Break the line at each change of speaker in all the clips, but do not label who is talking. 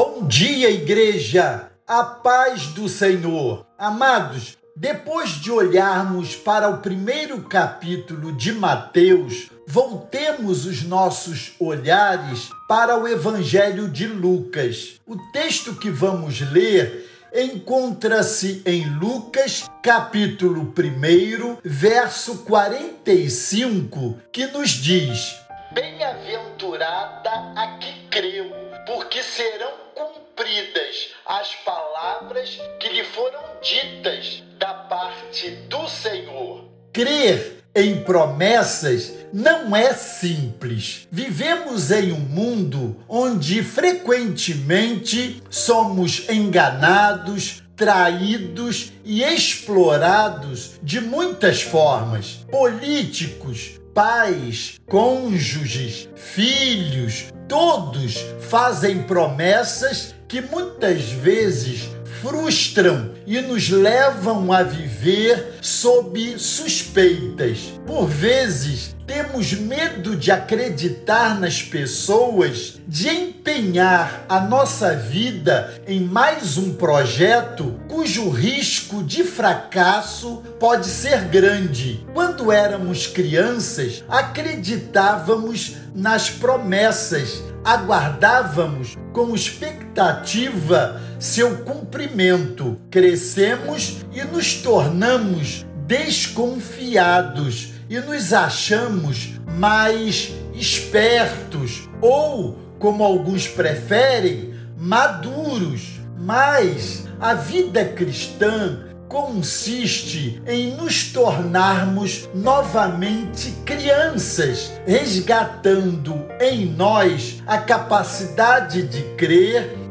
Bom dia, igreja! A paz do Senhor. Amados, depois de olharmos para o primeiro capítulo de Mateus, voltemos os nossos olhares para o Evangelho de Lucas. O texto que vamos ler encontra-se em Lucas, capítulo 1, verso 45, que nos diz: Bem-aventurada a que creu, porque serão cumpridas as palavras que lhe foram ditas da parte do Senhor. Crer em promessas não é simples. Vivemos em um mundo onde frequentemente somos enganados, traídos e explorados de muitas formas. Políticos, pais, cônjuges, filhos, todos fazem promessas que muitas vezes frustram e nos levam a viver sob suspeitas. Por vezes, temos medo de acreditar nas pessoas, de empenhar a nossa vida em mais um projeto cujo risco de fracasso pode ser grande. Quando éramos crianças, acreditávamos nas promessas, aguardávamos com expectativa seu cumprimento. Crescemos e nos tornamos desconfiados e nos achamos mais espertos ou, como alguns preferem, maduros. Mas a vida cristã consiste em nos tornarmos novamente crianças, resgatando em nós a capacidade de crer,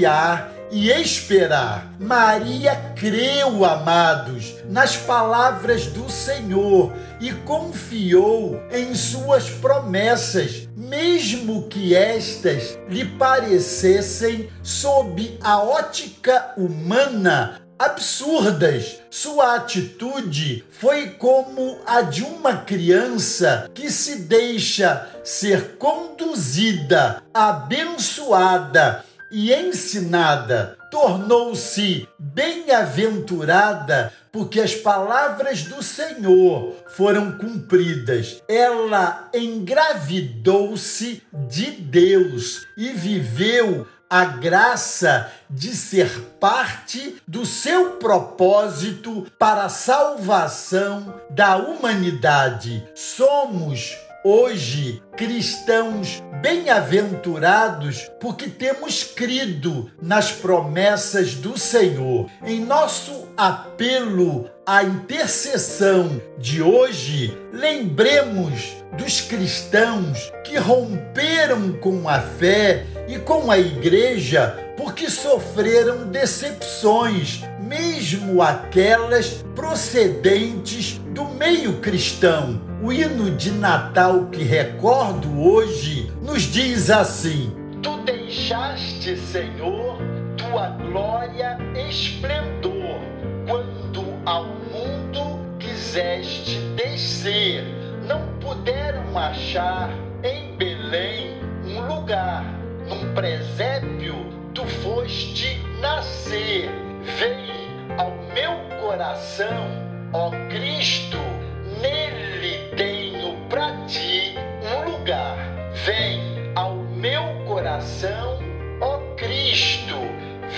confiar e esperar. Maria creu, amados, nas palavras do Senhor e confiou em suas promessas, mesmo que estas lhe parecessem, sob a ótica humana, absurdas. Sua atitude foi como a de uma criança que se deixa ser conduzida, abençoada e ensinada, tornou-se bem-aventurada porque as palavras do Senhor foram cumpridas. Ela engravidou-se de Deus e viveu a graça de ser parte do seu propósito para a salvação da humanidade. Somos hoje cristãos bem-aventurados porque temos crido nas promessas do Senhor. Em nosso apelo à intercessão de hoje, lembremos dos cristãos que romperam com a fé e com a igreja porque sofreram decepções, mesmo aquelas procedentes do meio cristão. O hino de Natal que recordo hoje nos diz assim: Tu deixaste, Senhor, tua glória esplendor, quando ao mundo quiseste descer. Não puderam achar em Belém um lugar, num presépio tu foste nascer. Vem ao meu coração, ó Cristo, nele tenho para ti um lugar. Vem ao meu coração, ó Cristo,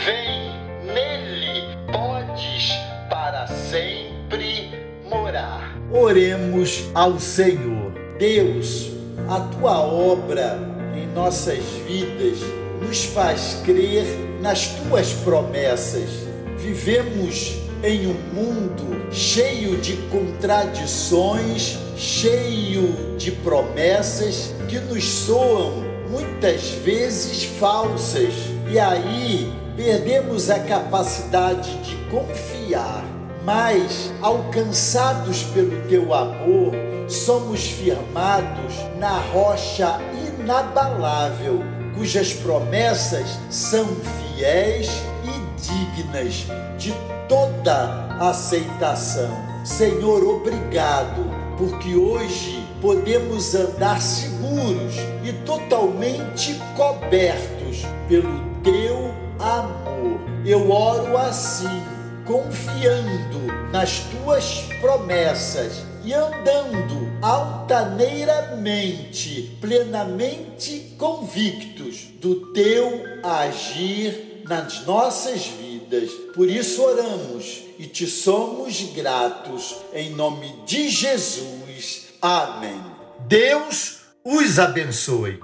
vem nele, podes para sempre morar. Oremos ao Senhor. Deus, a tua obra em nossas vidas nos faz crer nas tuas promessas. Vivemos em um mundo cheio de contradições, cheio de promessas que nos soam muitas vezes falsas. E aí perdemos a capacidade de confiar. Mas, alcançados pelo teu amor, somos firmados na rocha inabalável, cujas promessas são fiéis dignas de toda aceitação. Senhor, obrigado, porque hoje podemos andar seguros e totalmente cobertos pelo teu amor. Eu oro assim, confiando nas tuas promessas e andando altaneiramente, plenamente convictos do teu agir nas nossas vidas. Por isso oramos e te somos gratos em nome de Jesus. Amém. Deus os abençoe.